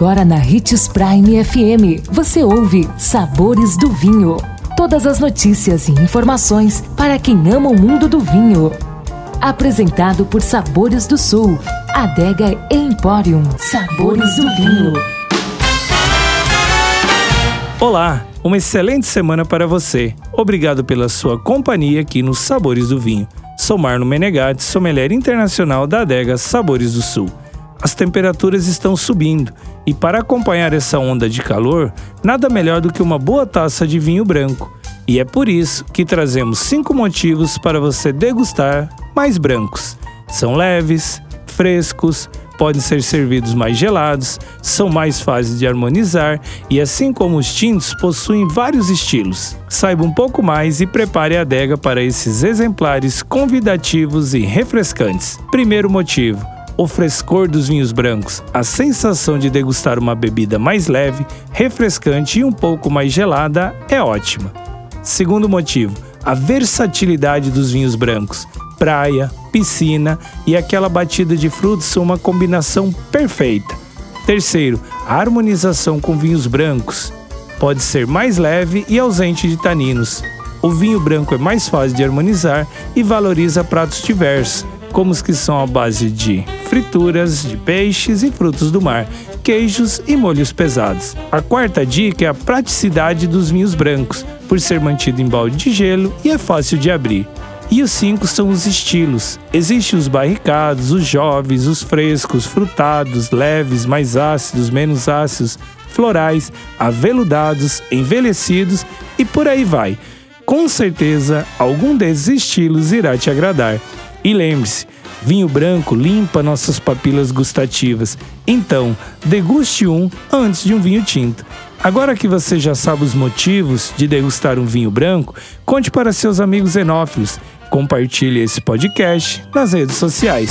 Agora na Ritz Prime FM, você ouve Sabores do Vinho. Todas as notícias e informações para quem ama o mundo do vinho. Apresentado por Sabores do Sul, Adega Emporium. Sabores do Vinho. Olá, uma excelente semana para você. Obrigado pela sua companhia aqui nos Sabores do Vinho. Sou Marno Menegatti, sommelier internacional da adega Sabores do Sul. As temperaturas estão subindo e para acompanhar essa onda de calor, nada melhor do que uma boa taça de vinho branco. E é por isso que trazemos cinco motivos para você degustar mais brancos. São leves, frescos, podem ser servidos mais gelados, são mais fáceis de harmonizar e, assim como os tintos, possuem vários estilos. Saiba um pouco mais e prepare a adega para esses exemplares convidativos e refrescantes. Primeiro motivo o frescor dos vinhos brancos, a sensação de degustar uma bebida mais leve, refrescante e um pouco mais gelada é ótima. Segundo motivo, a versatilidade dos vinhos brancos praia, piscina e aquela batida de frutos são uma combinação perfeita. Terceiro, a harmonização com vinhos brancos pode ser mais leve e ausente de taninos. O vinho branco é mais fácil de harmonizar e valoriza pratos diversos, como os que são à base de frituras de peixes e frutos do mar, queijos e molhos pesados. A quarta dica é a praticidade dos vinhos brancos, por ser mantido em balde de gelo e é fácil de abrir. E os cinco são os estilos. Existem os barricados, os jovens, os frescos, frutados, leves, mais ácidos, menos ácidos, florais, aveludados, envelhecidos e por aí vai. Com certeza, algum desses estilos irá te agradar. E lembre-se, vinho branco limpa nossas papilas gustativas. Então, deguste um antes de um vinho tinto. Agora que você já sabe os motivos de degustar um vinho branco, conte para seus amigos enófilos Compartilhe esse podcast nas redes sociais.